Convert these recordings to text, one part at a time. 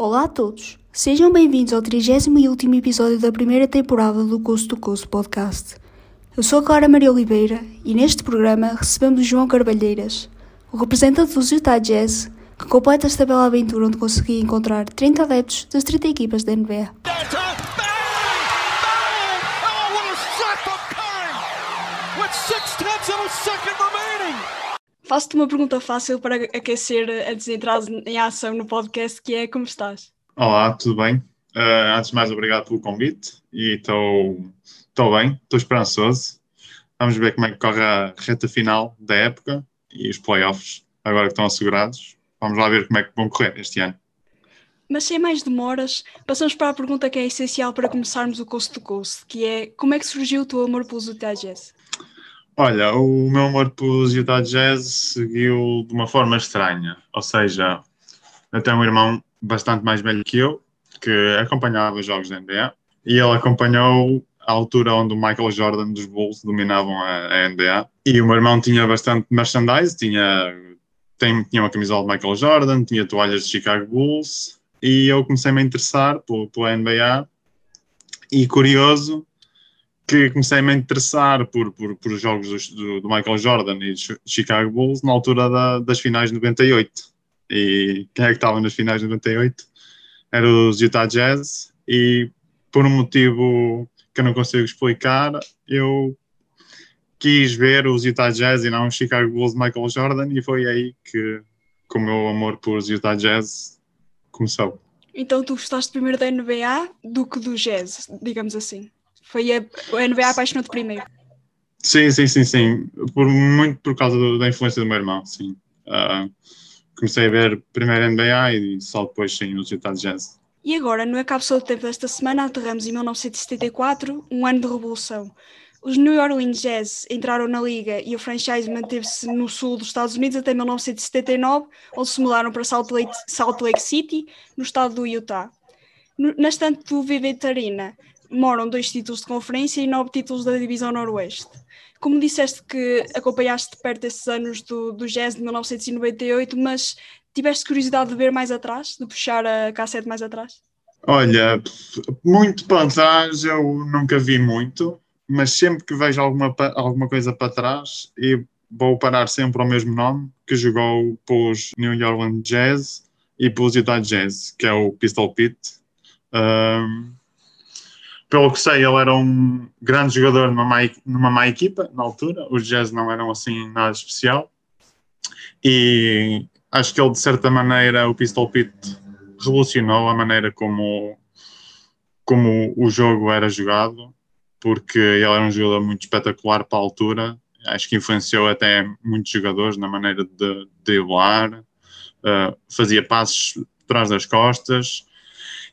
Olá a todos, sejam bem-vindos ao 30 e último episódio da primeira temporada do Coast to Coast Podcast. Eu sou a Clara Maria Oliveira e neste programa recebemos João Carvalheiras, o representante do Utah Jazz, que completa esta bela aventura onde consegui encontrar 30 adeptos das 30 equipas da NBA. Faço-te uma pergunta fácil para aquecer antes de entrar em ação no podcast, que é como estás? Olá, tudo bem? Uh, antes de mais, obrigado pelo convite e estou bem, estou esperançoso. Vamos ver como é que corre a reta final da época e os playoffs, agora que estão assegurados. Vamos lá ver como é que vão correr este ano. Mas sem mais demoras, passamos para a pergunta que é essencial para começarmos o Coast to Coast, que é como é que surgiu o teu amor pelos Utah Jazz? Olha, o meu amor pelos Utah Jazz seguiu de uma forma estranha. Ou seja, eu tenho um irmão bastante mais velho que eu, que acompanhava os jogos da NBA, e ele acompanhou a altura onde o Michael Jordan dos Bulls dominavam a, a NBA. E o meu irmão tinha bastante merchandise, tinha, tem, tinha uma camisola de Michael Jordan, tinha toalhas de Chicago Bulls, e eu comecei-me a interessar pela NBA. E curioso, que comecei -me a interessar por, por, por jogos do, do, Michael Jordan e Chicago Bulls na altura da, das finais de 98. E quem é que estava nas finais de 98? Era os Utah Jazz e por um motivo que eu não consigo explicar, eu quis ver os Utah Jazz e não os Chicago Bulls de Michael Jordan e foi aí que, que o meu amor por os Utah Jazz começou. Então tu gostaste primeiro da NBA do que do Jazz, digamos assim? Foi a, a NBA apaixonou-te primeiro. Sim, sim, sim, sim. Por, muito por causa do, da influência do meu irmão, sim. Uh, comecei a ver primeiro a NBA e só depois sim os Utah Jazz. E agora, no cápsula do tempo desta semana, aterramos em 1974, um ano de revolução. Os New Orleans Jazz entraram na liga e o franchise manteve-se no sul dos Estados Unidos até 1979, onde se mudaram para Salt Lake, Salt Lake City, no estado do Utah. No, na estante do Vivint Arena, moram dois títulos de conferência e nove títulos da Divisão Noroeste. Como disseste que acompanhaste de perto esses anos do, do Jazz de 1998, mas tiveste curiosidade de ver mais atrás, de puxar a cassete mais atrás? Olha, muito para trás eu nunca vi muito, mas sempre que vejo alguma, alguma coisa para trás, e vou parar sempre ao mesmo nome, que jogou pelos New Orleans Jazz e pelos Utah Jazz, que é o Pistol Pete. Um, pelo que sei, ele era um grande jogador numa má, numa má equipa na altura. Os Jazz não eram assim nada especial. E acho que ele, de certa maneira, o Pistol Pit revolucionou a maneira como, como o jogo era jogado, porque ele era um jogador muito espetacular para a altura. Acho que influenciou até muitos jogadores na maneira de driblar, uh, fazia passos atrás das costas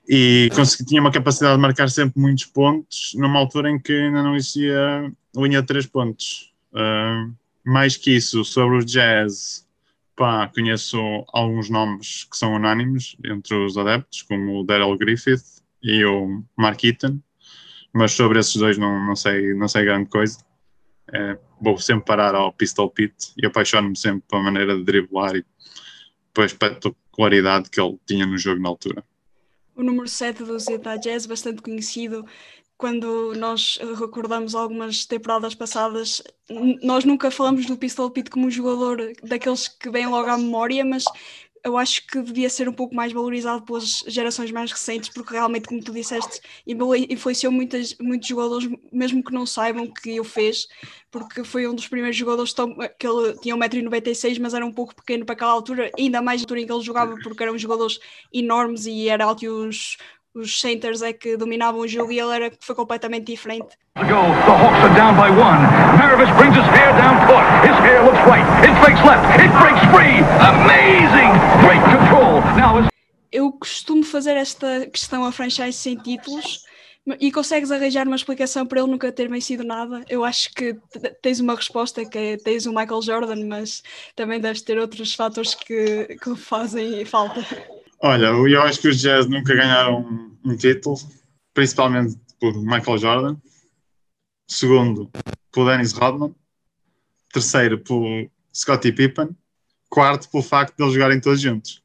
e consegui, tinha uma capacidade de marcar sempre muitos pontos numa altura em que ainda não existia linha de três pontos. Uh, mais que isso, sobre os jazz, pá, conheço alguns nomes que são unânimes entre os adeptos, como o Daryl Griffith e o Mark Eaton, mas sobre esses dois não, não, sei, não sei grande coisa. É, vou sempre parar ao Pistol Pit e apaixono-me sempre pela maneira de driblar e pela espetacularidade que ele tinha no jogo na altura o número 7 do Zeta Jazz, bastante conhecido. Quando nós recordamos algumas temporadas passadas, nós nunca falamos do Pistol Pit como um jogador daqueles que vêm logo à memória, mas eu acho que devia ser um pouco mais valorizado pelas gerações mais recentes, porque realmente, como tu disseste, influenciou muitas, muitos jogadores, mesmo que não saibam que o fez, porque foi um dos primeiros jogadores que ele tinha 1,96m, mas era um pouco pequeno para aquela altura, ainda mais na altura em que ele jogava, porque eram jogadores enormes e era alto e os, os centers é que dominavam o jogo e ele era, foi completamente diferente. The Hawks are down by one. Maravich brings his hair down court. His hair looks right. It fakes left. It breaks free. Amazing. Great control. Now Eu costumo fazer esta questão a franchise sem títulos e consegues arranjar uma explicação para ele nunca ter vencido nada. Eu acho que tens uma resposta que é tens o Michael Jordan, mas também deves ter outros fatores que, que fazem falta. Olha, eu acho que os Jazz nunca ganharam um título, principalmente por Michael Jordan. Segundo, por Dennis Rodman. Terceiro, por Scottie Pippen. Quarto, pelo facto de eles jogarem todos juntos.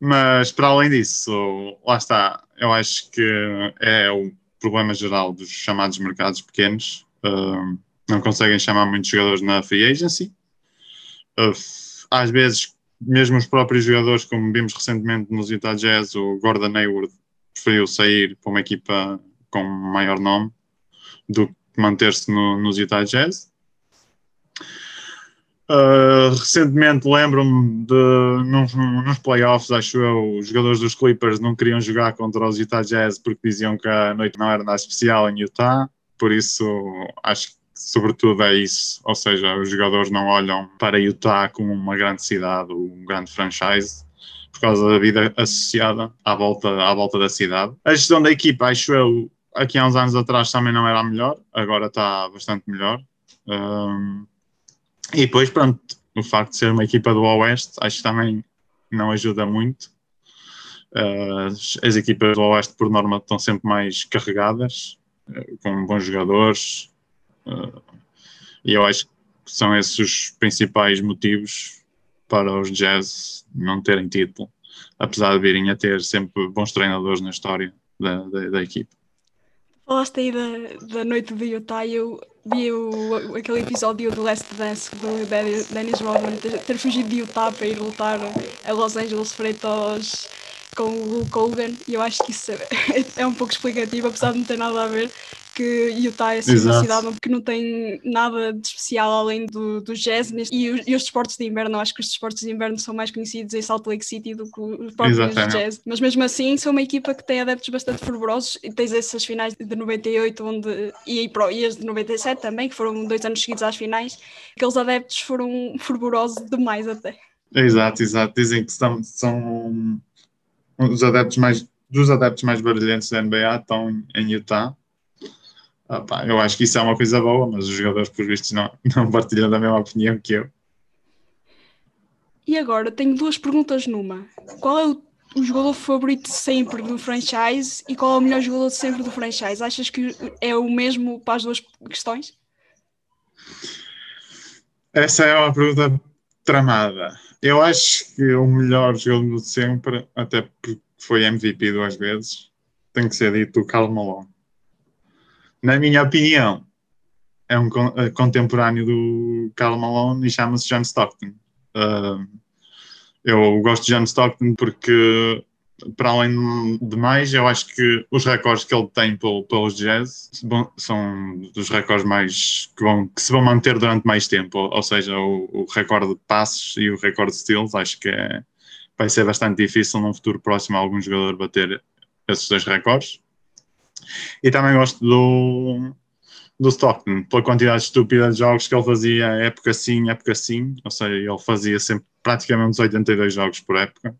Mas para além disso, lá está, eu acho que é o problema geral dos chamados mercados pequenos. Uh, não conseguem chamar muitos jogadores na free agency. Uh, às vezes, mesmo os próprios jogadores, como vimos recentemente nos Utah Jazz, o Gordon Hayward preferiu sair para uma equipa com maior nome do que manter-se no, nos Utah Jazz. Uh, recentemente lembro-me de nos, nos playoffs, acho eu, os jogadores dos Clippers não queriam jogar contra os Utah Jazz porque diziam que a noite não era nada especial em Utah, por isso acho que sobretudo é isso, ou seja, os jogadores não olham para Utah como uma grande cidade, um grande franchise, por causa da vida associada à volta, à volta da cidade. A gestão da equipa, acho eu, aqui há uns anos atrás também não era a melhor, agora está bastante melhor. Um, e depois, pronto, o facto de ser uma equipa do Oeste, acho que também não ajuda muito. Uh, as equipas do Oeste, por norma, estão sempre mais carregadas, uh, com bons jogadores, e eu acho que são esses os principais motivos para os Jazz não terem título, apesar de virem a ter sempre bons treinadores na história da, da, da equipe. Falaste aí da, da noite de Utah, eu vi o, aquele episódio do Last Dance do Dennis Rodman ter, ter fugido de Utah para ir lutar a Los Angeles frente aos com o Hulk Hogan e eu acho que isso é, é um pouco explicativo, apesar de não ter nada a ver que Utah é assim, uma cidade que não tem nada de especial além do, do jazz e, e, os desportos de inverno, acho que os desportos de inverno são mais conhecidos em Salt Lake City do que os próprios jazz, mas mesmo assim são uma equipa que tem adeptos bastante fervorosos e tens essas finais de 98 onde, e, e as de 97 também, que foram dois anos seguidos às finais, aqueles adeptos foram fervorosos demais até. Exato, exato, dizem que são, são os adeptos mais dos adeptos mais brilhantes da NBA estão em Utah ah, pá, eu acho que isso é uma coisa boa, mas os jogadores, por vistos, não, não partilham da mesma opinião que eu. E agora tenho duas perguntas numa. Qual é o, o jogador favorito sempre do franchise e qual é o melhor jogador sempre do franchise? Achas que é o mesmo para as duas questões? Essa é uma pergunta tramada. Eu acho que o melhor jogador de sempre, até porque foi MVP duas vezes, tem que ser dito o Carl Malone na minha opinião, é um eh, contemporâneo do Karl Malone e chama-se John Stockton. Eu gosto de John Stockton porque, para além de mais, eu acho que os recordes que ele tem pelos jazz são dos recordes mais que, vão, que se vão manter durante mais tempo. Ou, seja, o, o, recorde de passos e o recorde de steals, acho que é, vai ser bastante difícil num futuro próximo algum jogador bater esses dois recordes. E também gosto do, do Stockton, pela quantidade estúpida de jogos que ele fazia, época sim, época sim. Ou seja, ele fazia sempre praticamente uns 82 jogos por época,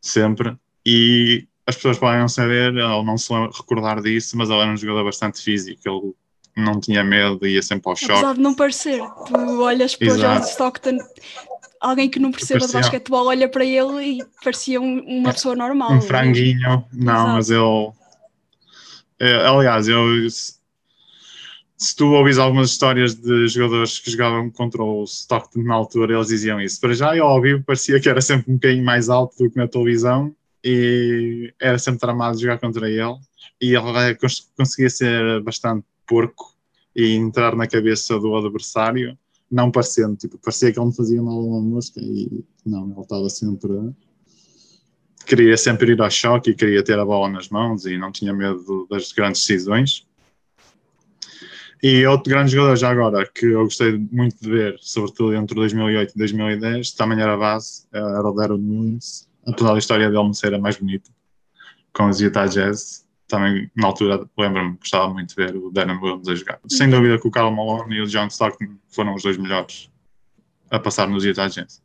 sempre. E as pessoas podem não saber ou não se recordar disso, mas ele era um jogador bastante físico. Ele não tinha medo, ia sempre ao choque. Apesar de não parecer, tu olhas para o John Stockton, alguém que não perceba parecia... de basquetebol olha para ele e parecia um, uma pessoa normal. Um franguinho, não, Exato. mas ele é, aliás, eu, se tu ouvis algumas histórias de jogadores que jogavam contra o Stockton na altura, eles diziam isso. Para já, eu ao vivo parecia que era sempre um bocadinho mais alto do que na televisão e era sempre tramado jogar contra ele. E ele cons conseguia ser bastante porco e entrar na cabeça do adversário, não parecendo, tipo, parecia que ele me fazia mal uma mosca e não, ele estava sempre queria sempre ir ao choque e queria ter a bola nas mãos e não tinha medo das grandes decisões. E outro grande jogador já agora que eu gostei muito de ver, sobretudo entre 2008 e 2010, também era base, era o Darren Williams, apesar da história dele não ser a mais bonita, com os Utah Jazz. Também, na altura, lembro-me, gostava muito de ver o Darren Williams a jogar. Sem dúvida que o Carl Malone e o John Stockton foram os dois melhores a passar nos Utah Jazz.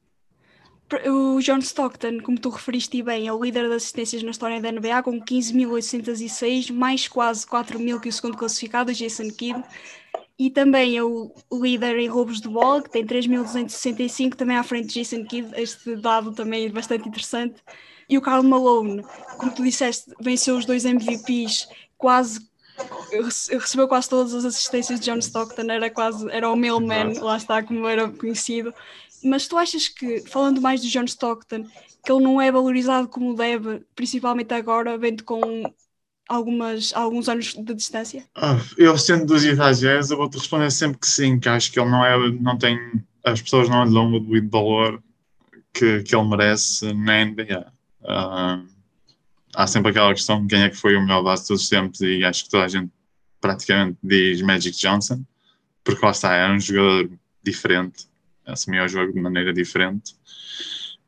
O John Stockton, como tu referiste bem, é o líder de assistências na história da NBA com 15.806, mais quase 4.000 que o segundo classificado, Jason Kidd. E também é o líder em roubos de bola, que tem 3.265, também à frente de Jason Kidd. Este dado também é bastante interessante. E o Karl Malone, como tu disseste, venceu os dois MVPs, quase recebeu quase todas as assistências de John Stockton, era quase era o mailman, lá está como era conhecido mas tu achas que, falando mais do John Stockton, que ele não é valorizado como deve, principalmente agora, vendo com algumas, alguns anos de distância? Ah, eu sendo dos Jazz, eu vou-te responder sempre que sim, que acho que ele não é, não tem, as pessoas não lhe dão o valor que, que ele merece na NBA. Ah, há sempre aquela questão de quem é que foi o melhor base de todos os tempos e acho que toda a gente praticamente diz Magic Johnson, porque lá está, era um jogador diferente, assumia o jogo de maneira diferente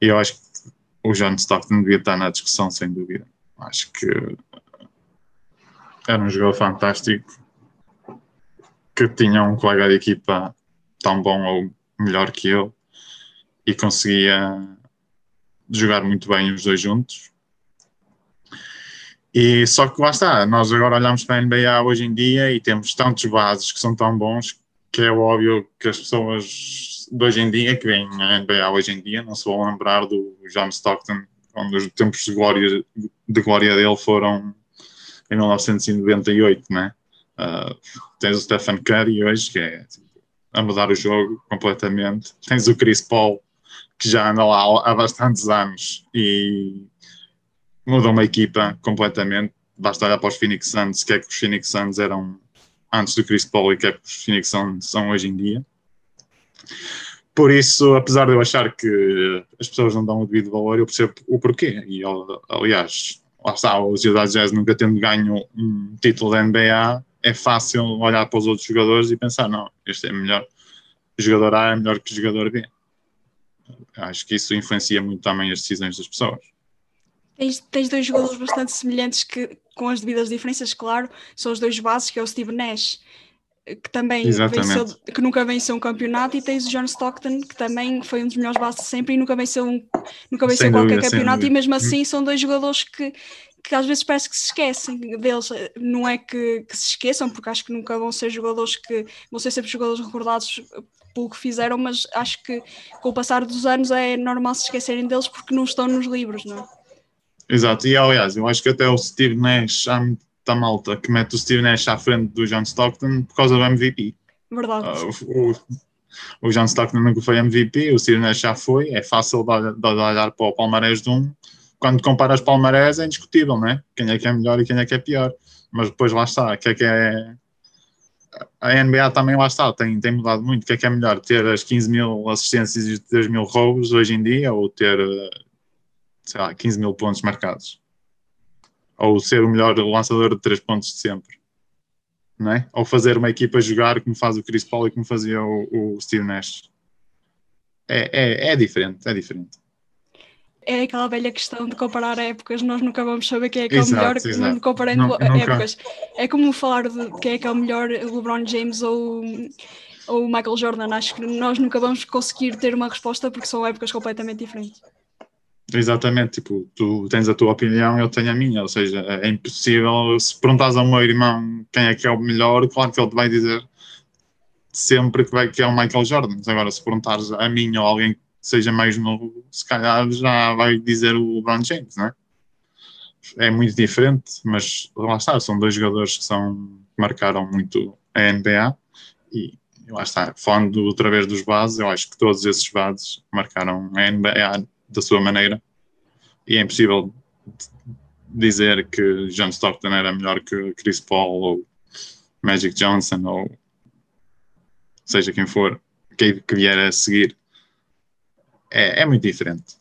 e eu acho que o John Stockton devia estar na discussão sem dúvida. Acho que era um jogador fantástico que tinha um colega de equipa tão bom ou melhor que ele e conseguia jogar muito bem os dois juntos. E só que lá está, nós agora olhamos para a NBA hoje em dia e temos tantos bases que são tão bons que é óbvio que as pessoas de hoje em dia, que vêm a NBA hoje em dia, não se vão lembrar do John Stockton, onde os tempos de glória, de glória dele foram em 1998, né? Uh, tens o Stephen Curry hoje, que é tipo, a mudar o jogo completamente. Tens o Chris Paul, que já anda lá há bastantes anos e mudou uma equipa completamente. Basta olhar para os Phoenix Suns, que é que os Phoenix Suns eram antes do Chris Paul e que os Phoenix Suns são hoje em dia. Por isso, apesar de eu achar que as pessoas não dão o devido valor, eu percebo o porquê. E, aliás, lá está, o Ciudad Jazz nunca tendo ganho um título da NBA, é fácil olhar para os outros jogadores e pensar, não, este é melhor, o jogador A é melhor que o jogador B. Acho que isso influencia muito também as decisões das pessoas. Tens, tens dois jogadores bastante semelhantes que, com as devidas diferenças, claro, são os dois bases, que é o Steve Nash, que também venceu, que nunca venceu um campeonato, e tens o John Stockton, que também foi um dos melhores bases de sempre e nunca venceu, um, nunca venceu qualquer dúvida, campeonato, e mesmo assim são dois jogadores que, que às vezes parece que se esquecem deles. Não é que, que se esqueçam, porque acho que nunca vão ser jogadores que vão ser sempre jogadores recordados pelo que fizeram, mas acho que com o passar dos anos é normal se esquecerem deles porque não estão nos livros, não é? Exato, e aliás, eu acho que até o Steve Nash, há muita malta que mete o Steve Nash à frente do John Stockton por causa do MVP. Verdade. Uh, o, o John Stockton nunca foi MVP, o Steve Nash já foi, é fácil de, de olhar para o palmarés de um. Quando comparas palmarés é indiscutível, né? Quem é que é melhor e quem é que é pior. Mas depois lá está, que é que é. A NBA também lá está, tem, tem mudado muito. O que é que é melhor? Ter as 15 mil assistências e 3 mil roubos hoje em dia ou ter sei lá, 15 mil pontos marcados. Ou ser o melhor lançador de 3 pontos de sempre. Não é? Ou fazer uma equipa jogar como faz o Chris Paul e como fazia o, o Steve Nash. É, é, é diferente, é diferente é aquela velha questão de comparar épocas, nós nunca vamos saber quem é que é o melhor exato. comparando nunca. épocas. É como falar de quem é que é o melhor LeBron James ou, ou Michael Jordan. Acho que nós nunca vamos conseguir ter uma resposta porque são épocas completamente diferentes. Exatamente, tipo, tu tens a tua opinião, eu tenho a minha, ou seja, é impossível, se perguntas ao meu irmão quem é que é o melhor, claro que ele te vai dizer sempre que, vai, que é o Michael Jordan, agora se perguntares a mim ou alguém que seja mais novo, se calhar já vai dizer o LeBron James, não é? É muito diferente, mas lá está, são dois jogadores que, são, que marcaram muito a NBA e lá está, falando outra vez dos bases, eu acho que todos esses bases marcaram a NBA da sua maneira. E é impossível dizer que John Stockton era melhor que Chris Paul ou Magic Johnson ou seja quem for que, que vier a seguir. É, é muito diferente.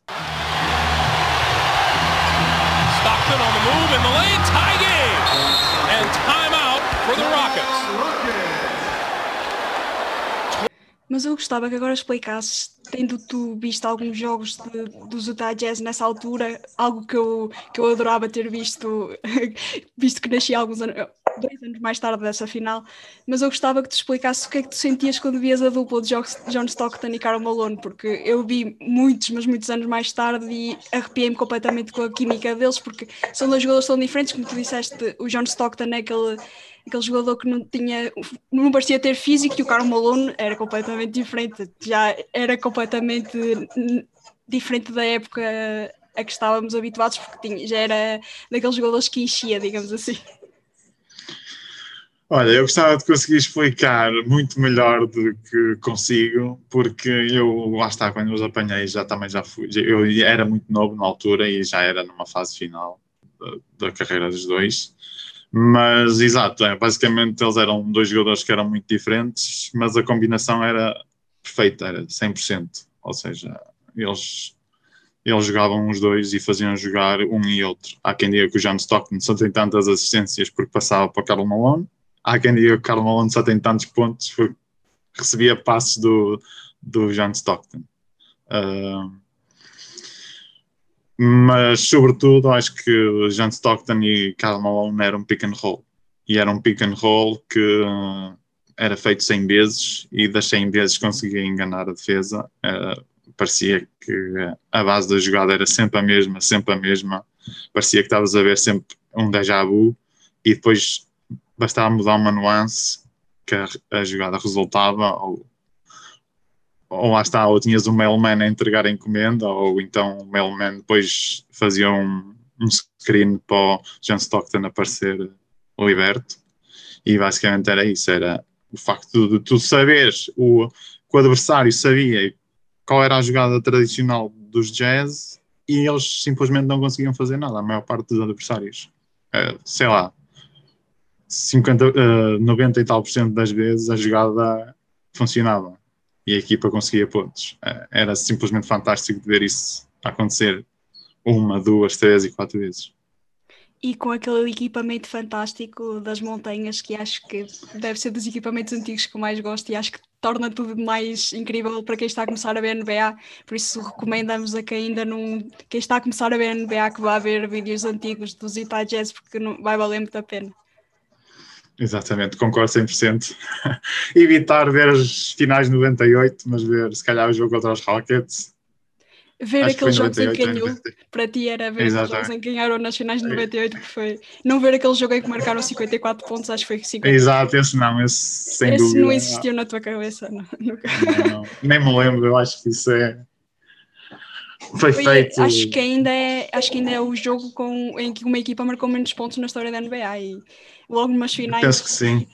Mas eu gostava que agora explicasses tendo tu visto alguns jogos de, dos Utah Jazz nessa altura, algo que eu, que eu adorava ter visto, visto que nasci alguns anos, dois anos mais tarde dessa final, mas eu gostava que tu explicasse o que é que tu sentias quando vias a dupla de John Stockton e Karl Malone, porque eu vi muitos, mas muitos anos mais tarde e arrepiei-me completamente com a química deles, porque são dois jogadores tão diferentes, como tu disseste, o John Stockton é aquele aquele jogador que não tinha, não parecia ter físico e o Karl Malone era completamente diferente, já era completamente diferente da época a que estávamos habituados, porque tinha, já era daqueles jogadores que enchia, digamos assim. Olha, eu gostava de conseguir explicar muito melhor do que consigo, porque eu, lá está, quando os apanhei, já também já fui. Eu era muito novo na altura e já era numa fase final da, da carreira dos dois. Mas, exato, é, basicamente eles eram dois jogadores que eram muito diferentes, mas a combinação era perfeita, era 100%. Ou seja, eles, eles jogavam os dois e faziam jogar um e outro. Há quem diga que o John Stockton só tem tantas assistências porque passava para o Carl Malone, há quem diga que o Carl Malone só tem tantos pontos porque recebia passos do, do John Stockton. Uh, mas sobretudo acho que John Stockton e Carl Malone eram pick and roll. E era um pick and roll que era feito 100 vezes e das 100 vezes conseguia enganar a defesa. Uh, parecia que a base da jogada era sempre a mesma, sempre a mesma. Parecia que estavas a ver sempre um déjà vu. E depois bastava mudar uma nuance que a, a jogada resultava ou ou lá está, ou tinhas o mailman a entregar a encomenda, ou então o mailman depois fazia um, um screen para o John Stockton aparecer liberto. E basicamente era isso, era o facto de tu saberes o que o adversário sabia qual era a jogada tradicional dos Jazz e eles simplesmente não conseguiam fazer nada, a maior parte dos adversários. Uh, sei lá, 50, uh, 90 e tal por cento das vezes a jogada funcionava e a equipa conseguia pontos. Eh, era simplesmente fantástico de ver isso acontecer uma, duas, três e quatro vezes. E com aquele equipamento fantástico das montanhas, que acho que deve ser dos equipamentos antigos que eu mais gosto e acho que torna tudo mais incrível para quem está a começar a ver NBA. Por isso recomendamos a quem ainda não. quem está a começar a ver NBA que vá ver vídeos antigos dos Utah Jazz, porque não, vai valer muito a pena. Exatamente, concordo 100%. Evitar ver as finais de 98, mas ver se calhar o jogo contra os Rockets. Ver Acho aqueles jogos em que ganhou, para ti era ver os jogos em que ganharam nas finais de 98, que foi. Não ver aquele jogo em que marcaram 54 pontos, acho que foi 50. Exato, esse não, esse sem esse dúvida. não existiu na tua cabeça, não, não, não. Nem me lembro, eu acho que isso é. Foi, foi feito. Acho que, ainda é, acho que ainda é o jogo com, em que uma equipa marcou menos pontos na história da NBA. E logo numas finais. Penso que sim.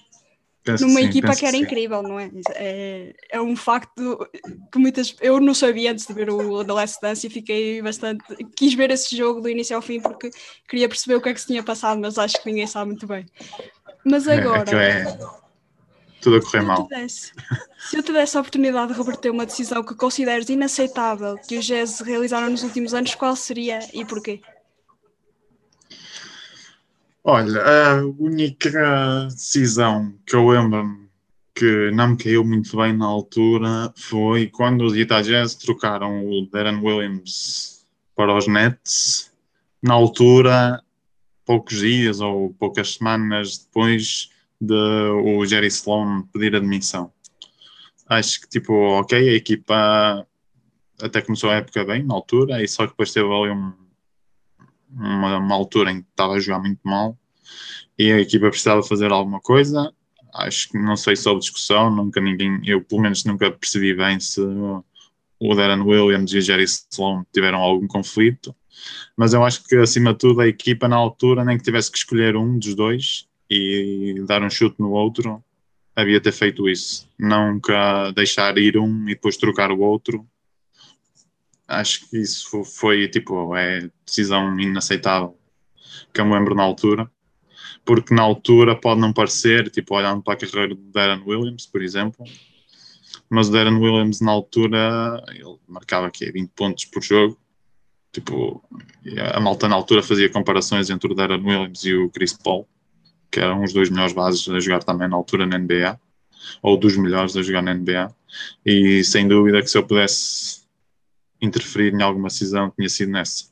Penso numa que equipa que era que incrível, não é? é? É um facto que muitas. Eu não sabia antes de ver o The Last Dance e fiquei bastante. Quis ver esse jogo do início ao fim porque queria perceber o que é que se tinha passado, mas acho que ninguém sabe muito bem. Mas agora. É, é tudo a correr mal. Tivesse, se eu tivesse a oportunidade de reverter uma decisão que consideres inaceitável que os Jazz realizaram nos últimos anos, qual seria e porquê? Olha, a única decisão que eu lembro que não me caiu muito bem na altura foi quando os Utah Jazz trocaram o Darren Williams para os Nets. Na altura, poucos dias ou poucas semanas depois de o Jerry Sloan pedir admissão. Acho que, tipo, ok, a equipa até começou a época bem na altura, e só que depois teve ali um, uma, uma altura em que estava a jogar muito mal e a equipa precisava fazer alguma coisa. Acho que não sei sobre discussão, nunca ninguém, eu pelo menos nunca percebi bem se o Darren Williams e o Jerry Sloan tiveram algum conflito, mas eu acho que acima de tudo a equipa na altura, nem que tivesse que escolher um dos dois e dar um chute no outro, havia ter feito isso. Nunca deixar ir um e depois trocar o outro acho que isso foi tipo, é decisão inaceitável que eu me lembro na altura, porque na altura pode não parecer, tipo, olhando para a carreira do Darren Williams, por exemplo, mas o Darren Williams na altura ele marcava aqui 20 pontos por jogo. Tipo, a malta na altura fazia comparações entre o Darren Williams e o Chris Paul, que eram os dois melhores bases a jogar também na altura na NBA, ou dos melhores a jogar na NBA. E sem dúvida que se eu pudesse interferir em alguma decisão tinha sido nessa.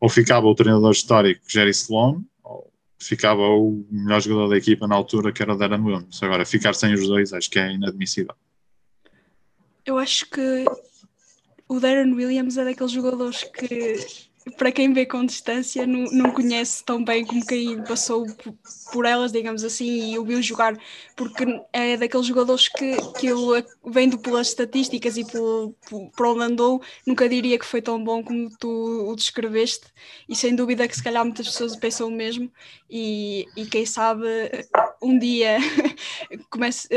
Ou ficava o treinador histórico Jerry Sloan, ou ficava o melhor jogador da equipa na altura, que era o Darren Williams. Agora, ficar sem os dois acho que é inadmissível. Eu acho que o Darren Williams é daqueles jogadores que para quem vê com distância, não, não conhece tão bem como quem passou por elas, digamos assim, e o viu jogar, porque é daqueles jogadores que, que eu, vendo pelas estatísticas e por, por, onde andou, nunca diria que foi tão bom como tu o descreveste, e sem dúvida que se calhar muitas pessoas pensam o mesmo, e, e quem sabe um dia comece,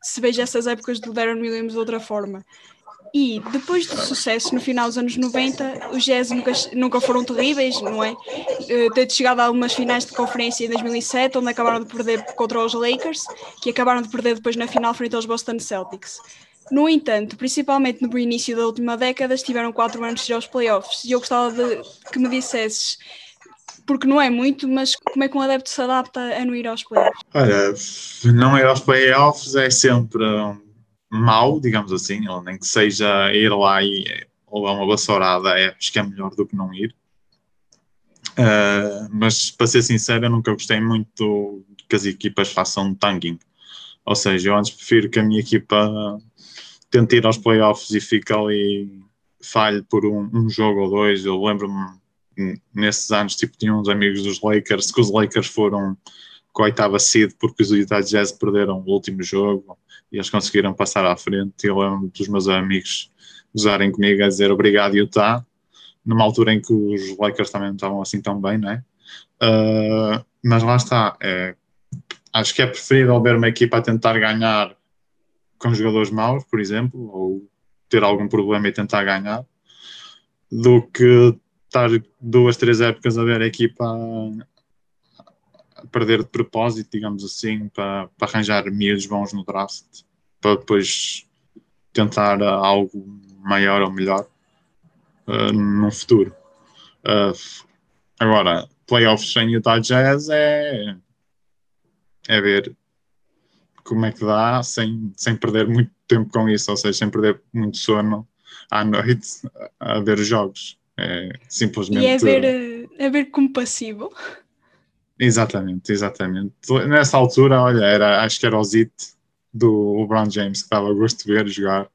se veja essas épocas do Darren Williams de outra forma. E depois do sucesso no final dos anos 90, os Jazz nunca, nunca foram terríveis, não é? Uh, ter chegado a algumas finais de conferência em 2007, onde acabaram de perder contra os Lakers, que acabaram de perder depois na final frente aos Boston Celtics. No entanto, principalmente no início da última década, estiveram quatro anos de aos playoffs. E eu gostava de que me dissesses, porque não é muito, mas como é que um adepto se adapta a não ir aos playoffs? Olha, não ir aos playoffs é sempre mau, digamos assim, ou nem que seja ir lá e levar uma vassourada, é, acho que é melhor do que não ir. Uh, mas para ser sincero, eu nunca gostei muito que as equipas façam tanking. Ou seja, eu antes prefiro que a minha equipa tente ir aos playoffs e fique ali falhe por um, um jogo ou dois. Eu lembro-me nesses anos, tipo, tinha uns amigos dos Lakers que os Lakers foram com a oitava seed porque os Utah Jazz perderam o último jogo e eles conseguiram passar à frente. Eu lembro dos meus amigos usarem comigo a dizer obrigado, Utah, numa altura em que os Lakers também não estavam assim tão bem, né? Uh, mas lá está. É, acho que é preferível ver uma equipa a tentar ganhar com jogadores maus, por exemplo, ou ter algum problema e tentar ganhar, do que estar duas, três épocas a ver a equipa perder de propósito, digamos assim, para, para arranjar miúdos bons no draft, para depois tentar algo maior ou melhor uh, no futuro. Uh, agora, playoffs sem Utah Jazz é, é ver como é que dá sem, sem perder muito tempo com isso, ou seja, sem perder muito sono à noite a ver os jogos. É simplesmente. E é ver, é ver como passivo. Exatamente, exatamente. Nessa altura, olha, era, acho que era o Zit do LeBron James que dava gosto de ver jogar.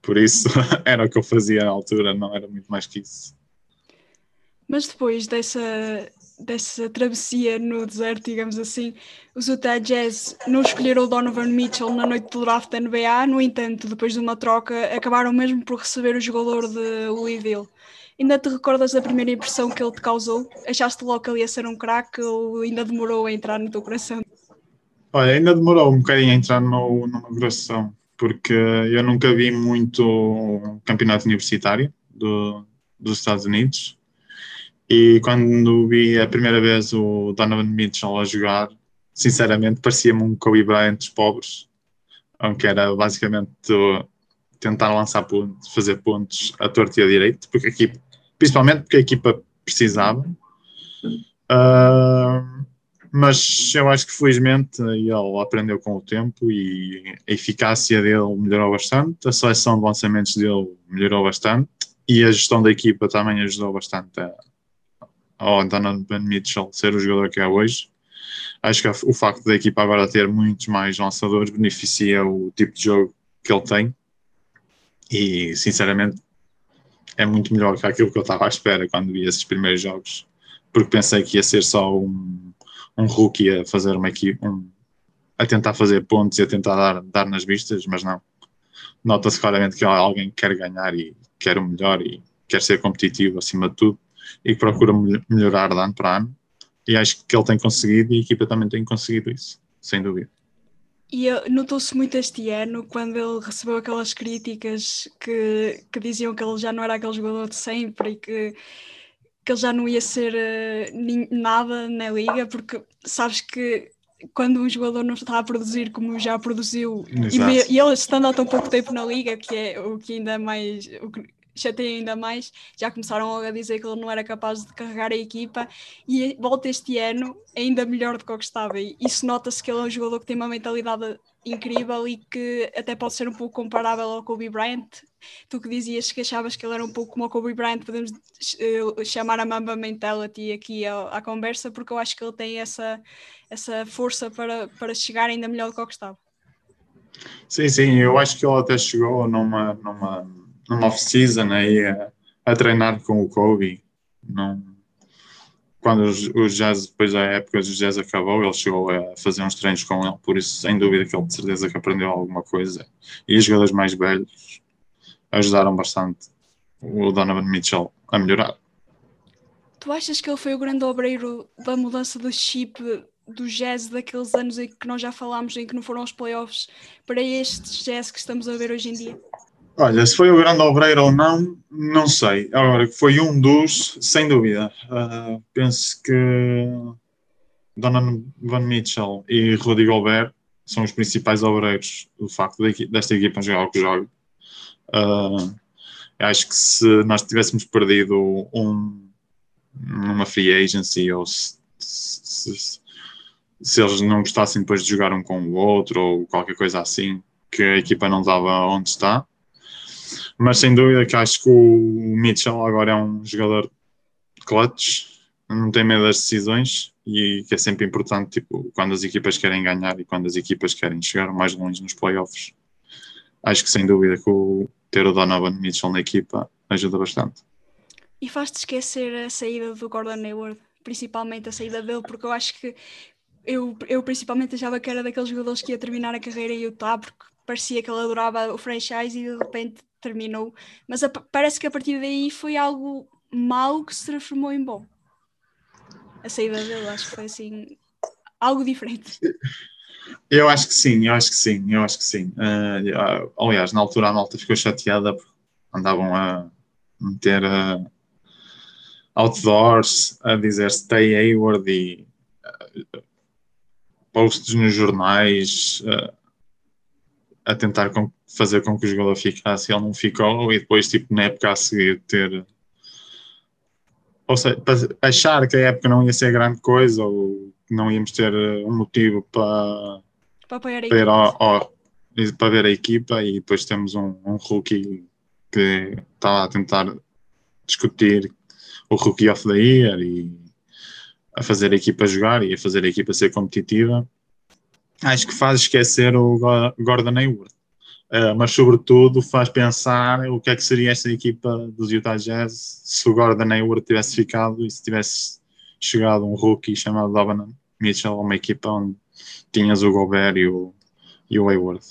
Por isso era o que eu fazia na altura, não era muito mais que isso. Mas depois dessa, dessa travessia no deserto, digamos assim, os Utah Jazz não escolheram o Donovan Mitchell na noite do draft da NBA, no entanto, depois de uma troca, acabaram mesmo por receber o jogador de Louisville. Ainda te recordas da primeira impressão que ele te causou? Achaste logo que ele ia ser um craque ou ainda demorou a entrar no teu coração? Olha, ainda demorou um bocadinho a entrar no, no meu coração, porque eu nunca vi muito campeonato universitário do, dos Estados Unidos. E quando vi a primeira vez o Donovan Mitchell a jogar, sinceramente parecia-me um Kobe Bryant dos pobres, que era basicamente tentar lançar pontos, fazer pontos a torto e a direito, porque aqui principalmente porque a equipa precisava. Uh, mas eu acho que felizmente ele aprendeu com o tempo e a eficácia dele melhorou bastante, a seleção de lançamentos dele melhorou bastante e a gestão da equipa também ajudou bastante a, ao Donovan Mitchell ser o jogador que é hoje. Acho que o facto da equipa agora ter muitos mais lançadores beneficia o tipo de jogo que ele tem e sinceramente é muito melhor que aquilo que eu estava à espera quando vi esses primeiros jogos, porque pensei que ia ser só um, um rookie a fazer uma equipe, um, a tentar fazer pontos e a tentar dar, dar nas vistas, mas não. Nota-se claramente que alguém que quer ganhar e quer o melhor e quer ser competitivo acima de tudo e que procura melhorar de ano para ano. E acho que ele tem conseguido e a equipa também tem conseguido isso, sem dúvida. E notou-se muito este ano, quando ele recebeu aquelas críticas que, que diziam que ele já não era aquele jogador de sempre e que, que ele já não ia ser uh, nada na liga, porque sabes que quando um jogador não está a produzir como já produziu, e, e, ele estando há tão pouco tempo na liga, que é o que ainda mais. O que, chateia ainda mais, já começaram a dizer que ele não era capaz de carregar a equipa e volta este ano ainda melhor do que o que estava. E isso nota-se que ele é um jogador que tem uma mentalidade incrível e que até pode ser um pouco comparável ao Kobe Bryant. Tu que dizias que achavas que ele era um pouco como o Kobe Bryant, podemos uh, chamar a Mamba Mentality aqui à, à, conversa, porque eu acho que ele tem essa, essa força para, para chegar ainda melhor do que o que estava. Sim, sim, eu acho que ele até chegou numa, numa numa off-season aí a, a, treinar com o Kobe Não, quando o Jazz, depois da época do Jazz acabou, ele chegou a fazer uns treinos com ele, por isso, sem dúvida, que ele de certeza que aprendeu alguma coisa. E os jogadores mais velhos ajudaram bastante o Donovan Mitchell a melhorar. Tu achas que ele foi o grande obreiro da mudança do chip do jazz daqueles anos em que nós já falámos, em que não foram os playoffs, para este jazz que estamos a ver hoje em dia? Olha, se foi o grande obreiro ou não, não sei. Agora, foi um dos, sem dúvida. Uh, penso que Donovan Mitchell e Rudy Gobert são os principais obreiros do facto desta equipa jogar o que joga. Uh, acho que se nós tivéssemos perdido um numa free agency ou se, se, se, eles não gostassem depois de jogar um com o outro ou qualquer coisa assim, que a equipa não estava onde está. Mas sem dúvida que acho que o Mitchell agora é um jogador clutch, não tem medo das decisões e que é sempre importante tipo, quando as equipas querem ganhar e quando as equipas querem chegar mais longe nos playoffs. Acho que sem dúvida que o, ter o Donovan Mitchell na equipa ajuda bastante. E faz-te esquecer a saída do Gordon Hayward, principalmente a saída dele, porque eu acho que eu, eu principalmente achava que era daqueles jogadores que ia terminar a carreira em Utah, porque parecia que ele adorava o franchise e de repente terminou. Mas a, parece que a partir daí foi algo mau que se transformou em bom. A saída dele, acho que foi assim algo diferente. Eu acho que sim, eu acho que sim, eu acho que sim. Uh, aliás, na altura a malta ficou chateada porque andavam a meter uh, outdoors a dizer Stay Hayward e uh, posts nos jornais a tentar com, fazer com que o jogador ficasse. Ele não ficou e depois, tipo, na época a seguir, ter. Ou seja, achar que a época não ia ser grande coisa ou não íamos ter um motivo para, para, para, ver, ao, para ver a equipa e depois temos um, um rookie que estava a tentar discutir o Rookie of the Year e a fazer a equipa jogar e a fazer a equipa ser competitiva, acho que faz esquecer o Gordon Hayward. Uh, mas sobretudo faz pensar o que é que seria esta equipa dos Utah Jazz se o Gordon Hayward tivesse ficado e se tivesse chegado um rookie chamado Donovan Mitchell, uma equipa onde tinhas o Gobert e o, e o Hayward.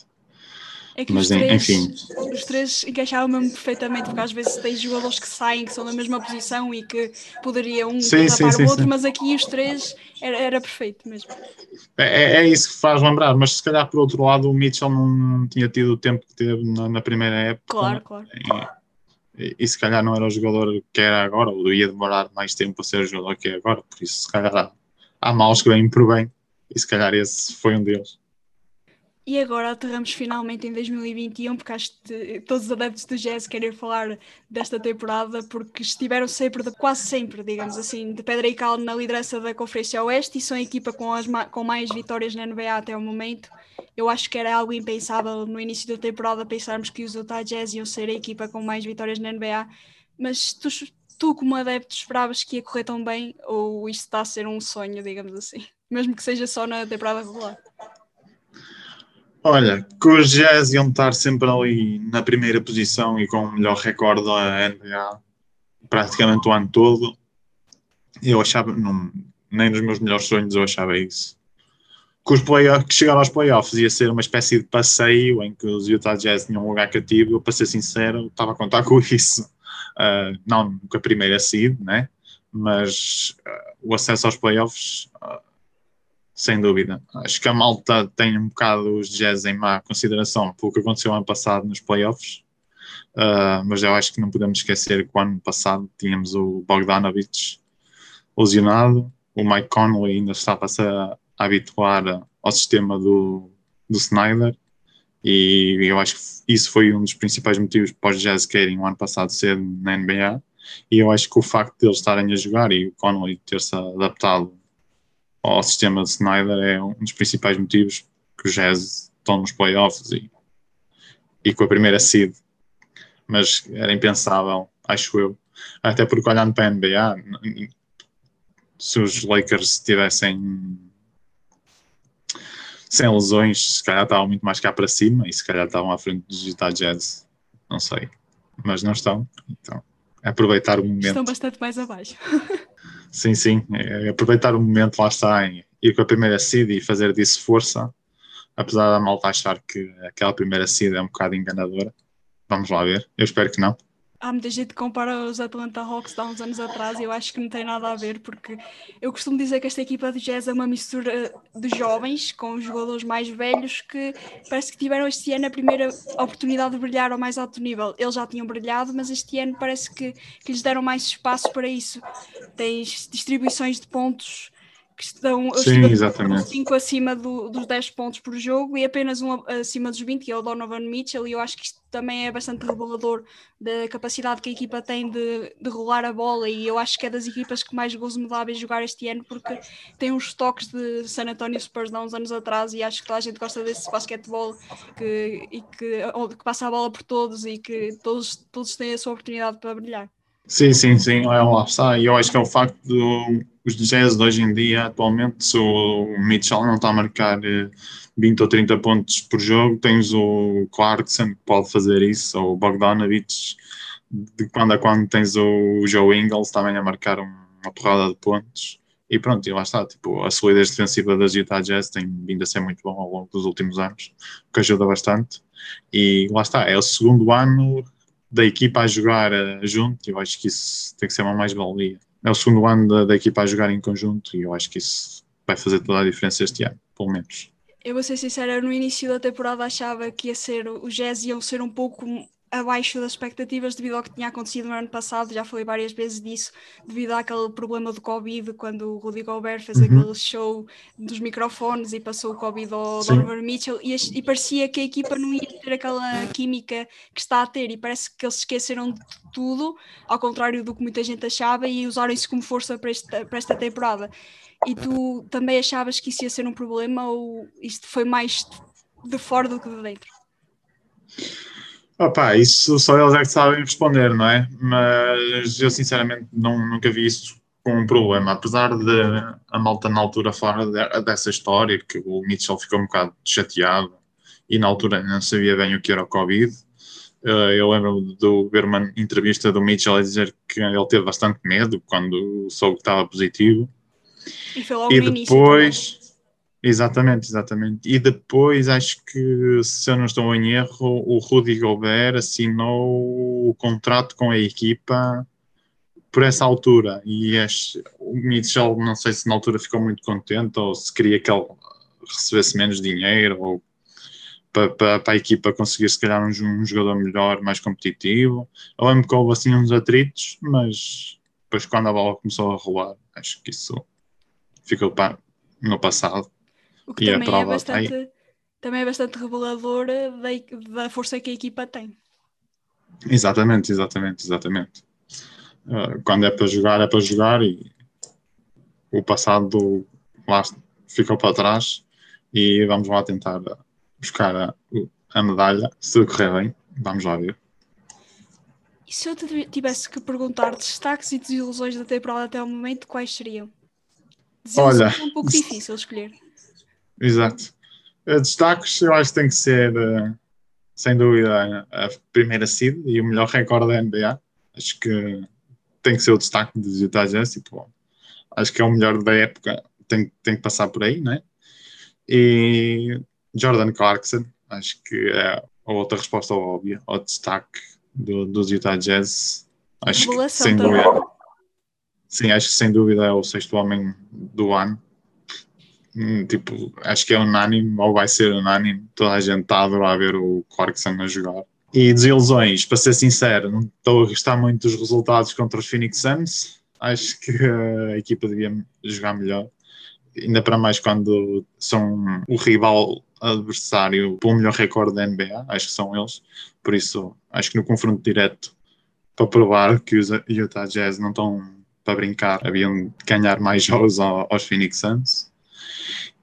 É que Mas, os três, enfim. Os três encaixavam mesmo perfeitamente, porque às vezes tens jogadores que saem, que são da mesma posição e que poderia um sim, tapar sim, o outro, sim. mas aqui os três era, era perfeito mesmo. É, é, é isso que faz lembrar, mas se calhar por outro lado o Mitchell não tinha tido o tempo que teve na, na primeira época. Claro, claro. E, e, se calhar não era o jogador que era agora, ou ia demorar mais tempo a ser o jogador que é agora, por isso se calhar há, há maus que vêm por bem, e se calhar esse foi um deles. E agora aterramos finalmente em 2021, porque acho que todos os adeptos do jazz querem falar desta temporada, porque estiveram sempre, quase sempre, digamos assim, de pedra e cal na liderança da Conferência Oeste e são a equipa com, as, com mais vitórias na NBA até o momento. Eu acho que era algo impensável no início da temporada pensarmos que os Utah Jazz iam ser a equipa com mais vitórias na NBA, mas tu, tu como adepto esperavas que ia correr tão bem ou isto está a ser um sonho, digamos assim, mesmo que seja só na temporada regular? Olha, que os Jazz iam estar sempre ali na primeira posição e com o melhor recorde da NBA praticamente o ano todo. Eu achava, não, nem nos meus melhores sonhos eu achava isso. Que, os play que chegar aos playoffs ia ser uma espécie de passeio em que os Utah Jazz tinham um lugar cativo. Eu, para ser sincero, estava a contar com isso. Uh, não com a primeira seed, né? mas uh, o acesso aos playoffs uh, sem dúvida. Acho que a malta tem um bocado os Jazz em má consideração pelo que aconteceu ano passado nos playoffs, uh, mas eu acho que não podemos esquecer que o ano passado tínhamos o Bogdanovich lesionado, o Mike Conley ainda estava-se a, a habituar ao sistema do, do Snyder, e eu acho que isso foi um dos principais motivos para os Jazz querem o ano passado ser na NBA, e eu acho que o facto de eles estarem a jogar e o Conley ter-se adaptado ao sistema de Snyder é um dos principais motivos que os Jazz estão nos playoffs e, e com a primeira seed. Mas era impensável, acho eu. Até porque olhando para a NBA, se os Lakers tivessem sem lesões, se calhar estavam muito mais cá para cima e se calhar estavam à frente dos Utah Jazz. Não sei. Mas não estão. Então aproveitar o momento. Estão bastante mais abaixo. sim, sim, é aproveitar o momento, lá está, em ir com a primeira seed e fazer disso força, apesar da malta achar que aquela primeira seed é um bocado enganadora. Vamos lá ver, eu espero que não há muita gente que compara os Atlanta Hawks de há uns anos atrás e eu acho que não tem nada a ver, porque eu costumo dizer que esta equipa de jazz é uma mistura de jovens com jogadores mais velhos que parece que tiveram este ano a primeira oportunidade de brilhar ao mais alto nível. Eles já tinham brilhado, mas este ano parece que, que lhes deram mais espaço para isso. Tens distribuições de pontos que estão Sim, exatamente. 5 acima do, dos 10 pontos por jogo e apenas um acima dos 20, que é o Donovan Mitchell, e eu acho que isto também é bastante revelador da capacidade que a equipa tem de, de rolar a bola, e eu acho que é das equipas que mais gozo me dá a jogar este ano, porque tem uns toques de San Antonio Spurs de há uns anos atrás, e acho que toda a gente gosta desse basquetebol que, e que, que passa a bola por todos e que todos, todos têm a sua oportunidade para brilhar. Sim, sim, sim, é, lá está. E eu acho que é o facto dos Jazz de hoje em dia, atualmente, se o Mitchell não está a marcar 20 eh, ou 30 pontos por jogo, tens o Clarkson que pode fazer isso, ou o Bogdanovich, de quando a quando tens o Joe Ingles também a marcar uma porrada de pontos. E pronto, e lá está, tipo, a solidez defensiva das Utah Jazz tem vindo a ser muito bom ao longo dos últimos anos, o que ajuda bastante. E lá está, é o segundo ano da equipa a jogar uh, junto, eu acho que isso tem que ser uma mais-valia. É o segundo ano da, da, equipa a jogar em conjunto e eu acho que isso vai fazer toda a diferença este ano, pelo menos. Eu vou ser sincera, no início da temporada achava que ia ser, os Jazz iam ser um pouco abaixo das expectativas devido ao que tinha acontecido no ano passado, já falei várias vezes disso, devido àquele problema do Covid, quando o Rudy Gobert fez uhum. aquele show dos microfones e passou o Covid ao Sim. Donovan Mitchell e, e, parecia que a equipa não ia ter aquela química que está a ter e parece que eles esqueceram de tudo, ao contrário do que muita gente achava e usaram isso como força para esta, para esta temporada. E tu também achavas que isso ia ser um problema ou isto foi mais de fora do que de dentro? Opa, isso só eles é que sabem responder, não é? Mas eu sinceramente não, nunca vi isso com um problema. Apesar de a malta na altura fora de, dessa história, que o Mitchell ficou um bocado chateado e na altura não sabia bem o que era o Covid. Eh, eu lembro de ver uma entrevista do Mitchell a dizer que ele teve bastante medo quando soube que estava positivo. E foi logo e depois. Exatamente, exatamente. E depois acho que, se eu não estou em erro, o Rudy Gobert assinou o contrato com a equipa por essa altura. E este, o Mitchell, não sei se na altura ficou muito contente ou se queria que ele recebesse menos dinheiro ou para, para, para a equipa conseguir, se calhar, um, um, jogador melhor, mais competitivo. Eu lembro que houve assim uns atritos, mas depois, quando a bola começou a rolar, acho que isso ficou para, no passado. O que também é, bastante, também é bastante revelador da, da força que a equipa tem. Exatamente, exatamente, exatamente. Uh, quando é para jogar, é para jogar e o passado lá ficou para trás e vamos lá tentar buscar a, a medalha, se correr bem, vamos lá ver. E se eu te tivesse que perguntar destaques e desilusões da temporada até o momento, quais seriam? Desilusões Olha, é um pouco difícil escolher. Exato. Uh, destaques, eu acho que tem que ser, uh, sem dúvida, a primeira seed e o melhor recorde da NBA. Acho que tem que ser o destaque dos Utah Jazz. Tipo, acho que é o melhor da época, tem, tem que passar por aí, né? E Jordan Clarkson, acho que é a outra resposta óbvia ao destaque do, dos Utah Jazz. Acho que, sem dúvida. Sim, acho que sem dúvida é o sexto homem do ano. Hum, tipo, acho que é unânime, ou vai ser unânime, toda a gente está a adorar ver o Clarkson a jogar. E desilusões, para ser sincero, não estou a gostar muito dos resultados contra os Phoenix Suns. Acho que a equipa devia jogar melhor, ainda para mais quando são o rival adversário pelo melhor recorde da NBA, acho que são eles. Por isso, acho que no confronto direto, para provar que os Utah Jazz não estão para brincar, haviam de ganhar mais jogos aos Phoenix Suns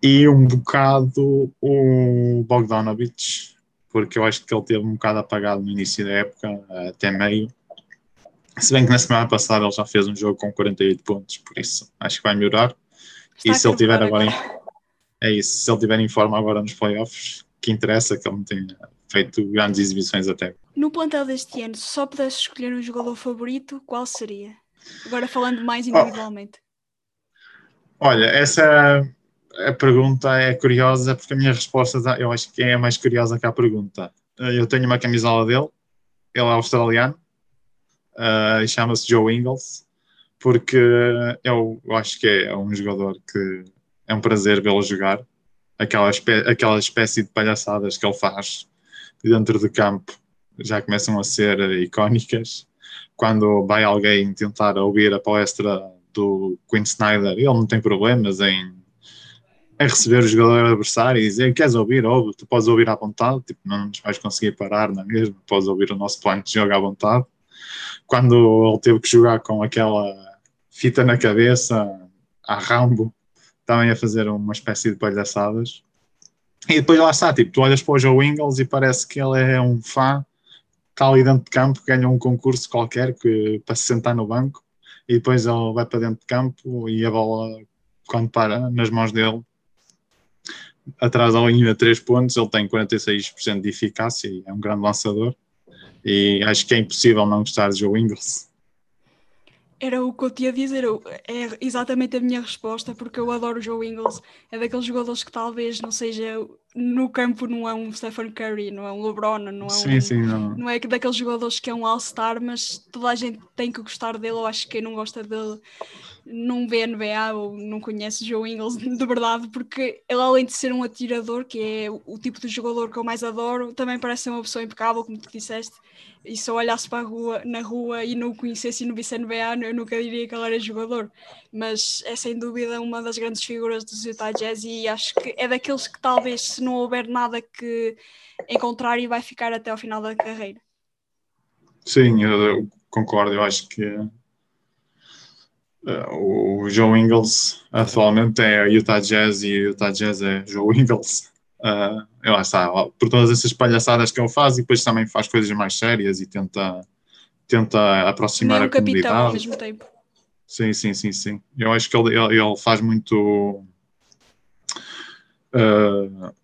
e um bocado o Bogdanovich, porque eu acho que ele teve um bocado apagado no início da época, até meio. Se bem que na semana passada ele já fez um jogo com 48 pontos, por isso acho que vai melhorar. Está e se ele tiver agora, em, é isso, se ele tiver em forma agora nos playoffs, que interessa que ele não tenha feito grandes exibições até. No plantel deste ano, se só pudesse escolher um jogador favorito, qual seria? Agora falando mais individualmente. Oh. Olha, essa a pergunta é curiosa porque a minha resposta eu acho que é mais curiosa que a pergunta. Eu tenho uma camisola dele, ele é australiano, uh, chama-se Joe Ingles, porque eu, eu acho que é um jogador que é um prazer vê-lo jogar. Aquela, espé aquela espécie de palhaçadas que ele faz dentro de campo já começam a ser icónicas. Quando vai alguém tentar ouvir a palestra do Quinn Snyder, ele não tem problemas em, em receber o jogador adversário e dizer: Queres ouvir? Ouve, tu podes ouvir à vontade, tipo, não nos vais conseguir parar, não é mesmo? Podes ouvir o nosso plano de jogo à vontade. Quando ele teve que jogar com aquela fita na cabeça, a Rambo, também a fazer uma espécie de palhaçadas. E depois lá está, tipo, tu olhas para o Joe Ingles e parece que ele é um fã, está ali dentro de campo, ganha um concurso qualquer que, para se sentar no banco e depois ele vai para dentro de campo e a bola, quando para nas mãos dele, atrás da linha de 3 pontos, ele tem 46% de eficácia e é um grande lançador. E acho que é impossível não gostar de Joe Ingles. Era o que eu tinha a dizer, é exatamente a minha resposta, porque eu adoro o Joe Ingles. É daqueles jogadores que talvez não seja no campo, não é um Stephen Curry, não é um LeBron, não é sim, um. Sim, não. não é daqueles jogadores que é um All-Star, mas toda a gente tem que gostar dele. Eu acho que quem não gosta dele não vê NBA ou não conhece Joe Ingles de verdade, porque ele, além de ser um atirador, que é o tipo de jogador que eu mais adoro, também parece ser uma pessoa impecável, como tu disseste e se eu olhasse para a rua, na rua e não o conhecesse e não visse NBA, eu nunca diria que ele era jogador. Mas é sem dúvida uma das grandes figuras do Utah Jazz e acho que é daqueles que talvez se não houver nada que encontrar e vai ficar até ao final da carreira. Sim, eu concordo, eu acho que uh, o Joe Ingles atualmente é Utah Jazz e Utah Jazz é Joe Ingles. Uh, lá está, por todas essas palhaçadas que ele faz e depois também faz coisas mais sérias e tenta, tenta aproximar a comunidade. capitão ao mesmo tempo. Sim, sim, sim, sim. Eu acho que ele, ele, ele faz muito. Uh,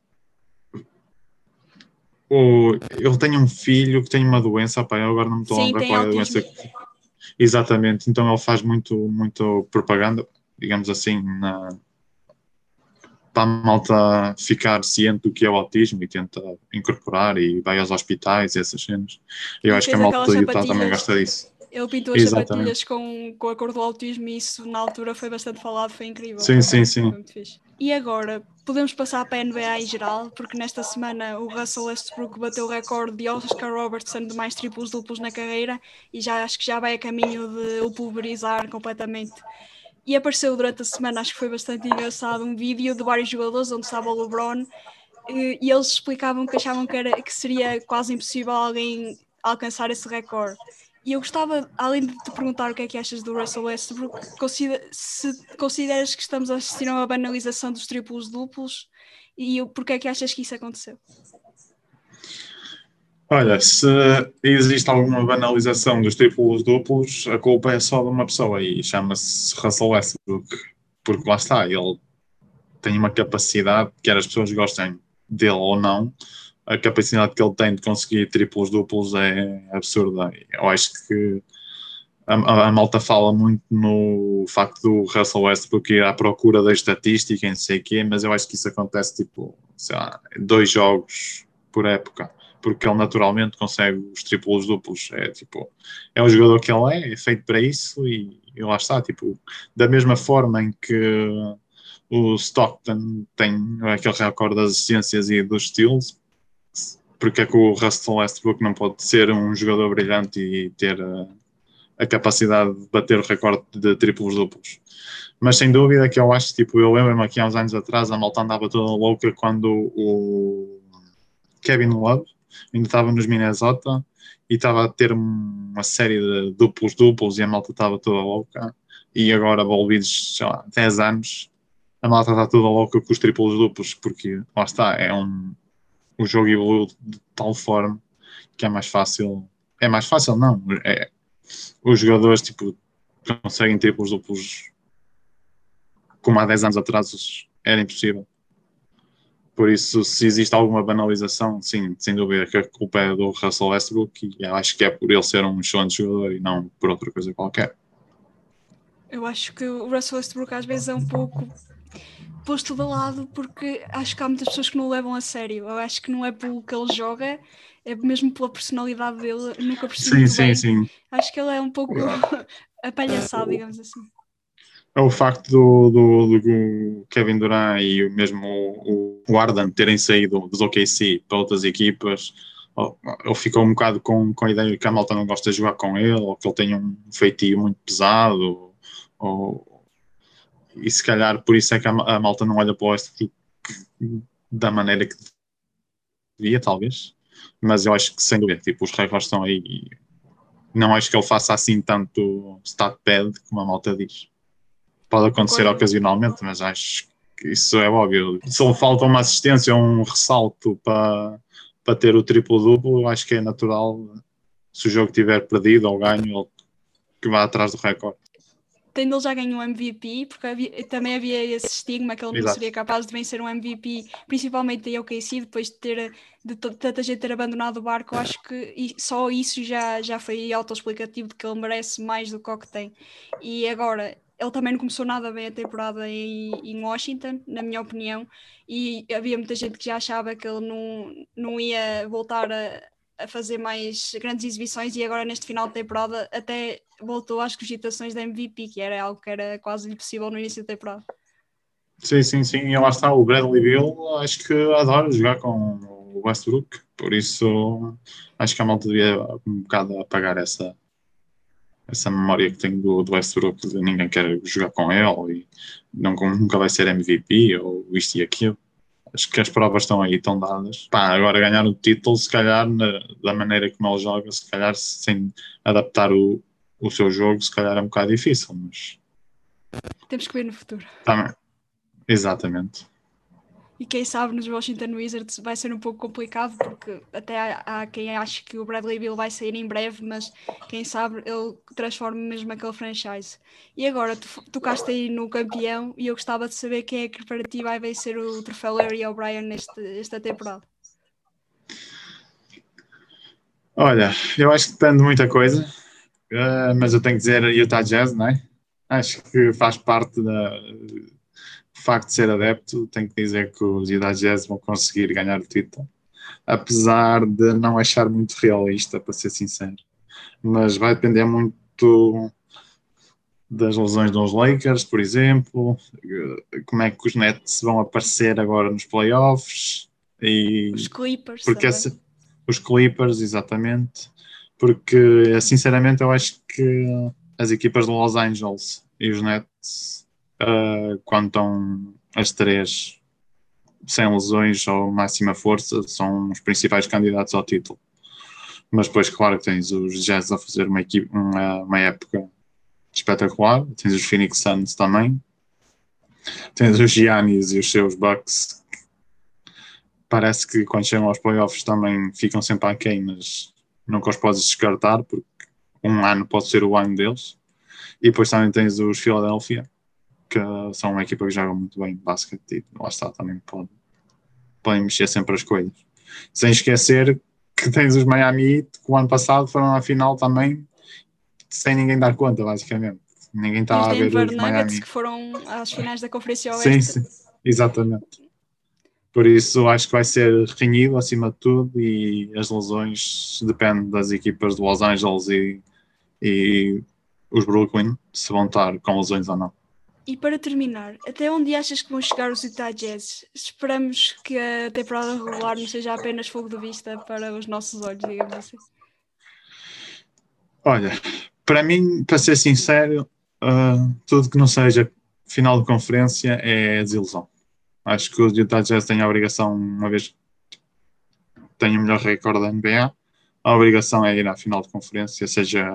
o, ele tem um filho que tem uma doença, pá, eu agora não me estou a lembrar qual é a doença. Exatamente, então ele faz muito, muito propaganda, digamos assim, na, para a malta ficar ciente do que é o autismo e tenta incorporar e vai aos hospitais e essas cenas. Eu acho que a malta do Utah também gosta disso. Ele pintou as Exatamente. sapatilhas com, com a cor do autismo e isso na altura foi bastante falado, foi incrível. Sim, sim, sim. E agora, podemos passar para a NBA em geral, porque nesta semana o Russell Westbrook bateu o recorde de Oscar Robertson de mais triplos duplos na carreira e já acho que já vai a caminho de o pulverizar completamente e apareceu durante a semana, acho que foi bastante engraçado, um vídeo de vários jogadores onde estava o LeBron e, e eles explicavam que achavam que, era, que seria quase impossível alguém alcançar esse recorde. E eu gostava, além de te perguntar o que é que achas do Russell Westbrook, se consideras que estamos a assistir a uma banalização dos triplos duplos e porquê é que achas que isso aconteceu? Olha, se existe alguma banalização dos triplos duplos, a culpa é só de uma pessoa e chama-se Russell Westbrook, porque lá está, ele tem uma capacidade, quer as pessoas gostem dele ou não, a capacidade que ele tem de conseguir triplos duplos é absurda. Eu acho que a, a, a, malta fala muito no facto do Russell Westbrook ir à procura da estatística e não sei o quê, mas eu acho que isso acontece tipo, sei lá, dois jogos por época porque ele naturalmente consegue os triplos duplos. É tipo, é o jogador que ele é, é feito para isso e, e lá está. Tipo, da mesma forma em que o Stockton tem aquele recorde das assistências e dos steals, porque é que o Russell Westbrook não pode ser um jogador brilhante e ter a, a capacidade de bater o recorde de triplos duplos? Mas sem dúvida que eu acho, tipo, eu lembro-me aqui há uns anos atrás, a malta andava toda louca quando o Kevin Love ainda estava nos Minnesota e estava a ter uma série de duplos duplos e a malta estava toda louca e agora envolvidos, sei lá, 10 anos a malta está toda louca com os triplos duplos porque lá está, é um o jogo evoluiu de tal forma que é mais fácil é mais fácil não, é os jogadores tipo conseguem triplos duplos como há 10 anos atrás era impossível Por isso, se existe alguma banalização, sim, sem dúvida que a culpa é do Russell Westbrook e acho que é por ele ser um excelente jogador e não por outra coisa qualquer. Eu acho que o Russell Westbrook às vezes é um pouco posto de lado porque acho que há muitas pessoas que não o levam a sério. Eu acho que não é pelo que ele joga, é mesmo pela personalidade dele. Nunca percebi sim, sim, bem. sim. Acho que ele é um pouco apalhaçado, digamos assim. É o facto do, do, do, Kevin Durant e mesmo o, o Arden terem saído dos OKC para outras equipas, ele ficou um bocado com, com a ideia de que a malta não gosta de jogar com ele, ou que ele tem um feitio muito pesado, ou, e se calhar por isso é que a, a malta não olha para o Westbrook da maneira que devia, talvez. Mas eu acho que sem dúvida, tipo, os recordes estão aí e não acho que ele faça assim tanto stat pad como a malta diz. Pode acontecer ocasionalmente, mas acho que isso é óbvio. Se ele falta uma assistência ou um ressalto para, para ter o triplo-duplo, acho que é natural, se o jogo tiver perdido ou ganho, que vá atrás do recorde tendo ele já ganho um MVP, porque havia, também havia esse estigma que ele Exato. não seria capaz de vencer um MVP, principalmente a OKC, depois de ter de tanta gente ter abandonado o barco, eu acho que só isso já, já foi autoexplicativo de que ele merece mais do que o que tem. E agora, ele também não começou nada bem a temporada em, em Washington, na minha opinião, e havia muita gente que já achava que ele não, não ia voltar a, a fazer mais grandes exibições e agora neste final de temporada até voltou às cogitações da MVP, que era algo que era quase impossível no início da temporada. Sim, sim, sim. E lá está o Bradley Bill, acho que adora jogar com o Westbrook, por isso acho que a malta devia um bocado apagar essa, essa memória que tenho do, do Westbrook ninguém quer jogar com ele e não, nunca vai ser MVP ou isto e aquilo. Acho que as provas estão aí, estão dadas. Pá, agora ganhar o título, se calhar, na, da maneira como ele joga, se calhar sem adaptar o, o seu jogo, se calhar é um bocado difícil, mas. Temos que ver no futuro. Também. Exatamente. E quem sabe nos Washington Wizards vai ser um pouco complicado, porque até há, há, quem acha que o Bradley Bill vai sair em breve, mas quem sabe ele transforma mesmo aquele franchise. E agora, tu tocaste aí no campeão e eu gostava de saber quem é que para ti vai vencer o troféu Larry O'Brien nesta temporada. Olha, eu acho que depende de muita coisa, uh, mas eu tenho que dizer Utah Jazz, não é? Acho que faz parte da facto de ser adepto, tenho que dizer que os Jazz vão conseguir ganhar o título, apesar de não achar muito realista, para ser sincero. Mas vai depender muito das lesões dos Lakers, por exemplo, como é que os Nets vão aparecer agora nos playoffs e os Clippers, porque esse, os Clippers, exatamente, porque sinceramente eu acho que as equipas de Los Angeles e os Nets uh, quando estão as três sem lesões ou máxima força, são os principais candidatos ao título. Mas depois, claro, tens os Jazz a fazer uma, equipe, uma, uma época espetacular, tens os Phoenix Suns também, tens os Giannis e os seus Bucks. Parece que quando chegam aos playoffs também ficam sempre aquém, mas nunca os podes descartar, porque um ano pode ser o ano deles. E depois também tens os Philadelphia, que são uma equipa que joga muito bem basquete e lá está, também pode, podem mexer sempre as coisas. Sem esquecer que tens os Miami Heat, que o ano passado foram à final também, sem ninguém dar conta, basicamente. Ninguém estava a ver os Miami que foram às finais da Conferência Oeste. Sim, sim, exatamente. Por isso acho que vai ser renhido acima de tudo e as lesões dependem das equipas de Los Angeles e, e os Brooklyn se vão estar com lesões ou não. E para terminar, até onde achas que vão chegar os Utah Jazz? Esperamos que a temporada regular não seja apenas fogo de vista para os nossos olhos, digamos assim. Olha, para mim, para ser sincero, uh, tudo que não seja final de conferência é desilusão. Acho que os Utah Jazz têm a obrigação, uma vez têm o melhor recorde da NBA, a obrigação é ir à final de conferência, seja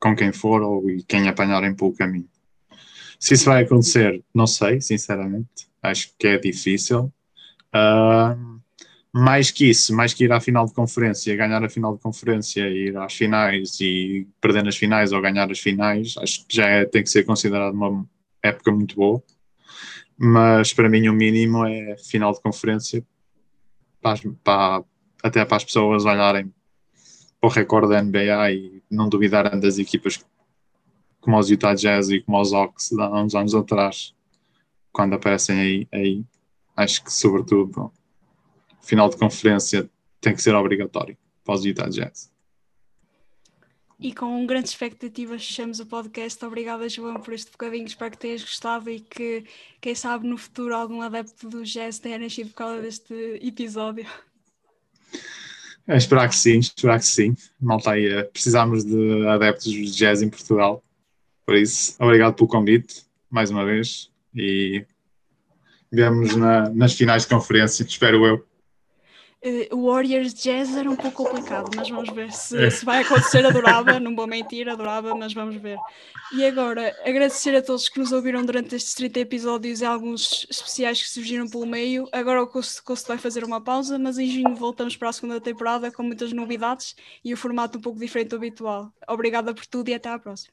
com quem for ou quem apanharem pelo caminho. Se isso vai acontecer, não sei, sinceramente. Acho que é difícil. Uh, mais que isso, mais que ir à final de conferência, ganhar a final de conferência, ir às finais e perder nas finais ou ganhar as finais, acho que já é, tem que ser considerado uma época muito boa. mas para mim o mínimo é final de conferência para, para, até para as pessoas olharem para o recorde da NBA e não duvidarem das equipas como os Utah Jazz e como os Hawks há uns anos atrás, quando aparecem aí, aí acho que sobretudo final de conferência tem que ser obrigatório para os Utah Jazz. E com grandes expectativas fechamos o podcast. Obrigada, João, por este bocadinho. Espero que tenhas gostado e que, quem sabe, no futuro algum adepto do jazz tenha nascido por causa deste episódio. É, esperar que sim, esperar que sim. Malta aí, eh, precisamos de adeptos de jazz em Portugal. Por isso, obrigado pelo convite, mais uma vez. E vemos na, nas finais de conferência, espero eu. Uh, o Warriors Jazz era um pouco complicado, mas vamos ver se, é. se vai acontecer. Adorava, não vou mentir, adorava, mas vamos ver. E agora, agradecer a todos que nos ouviram durante estes 30 episódios e alguns especiais que surgiram pelo meio. Agora o Costo, Costo vai fazer uma pausa, mas em junho voltamos para a segunda temporada com muitas novidades e o formato um pouco diferente do habitual. Obrigada por tudo e até à próxima.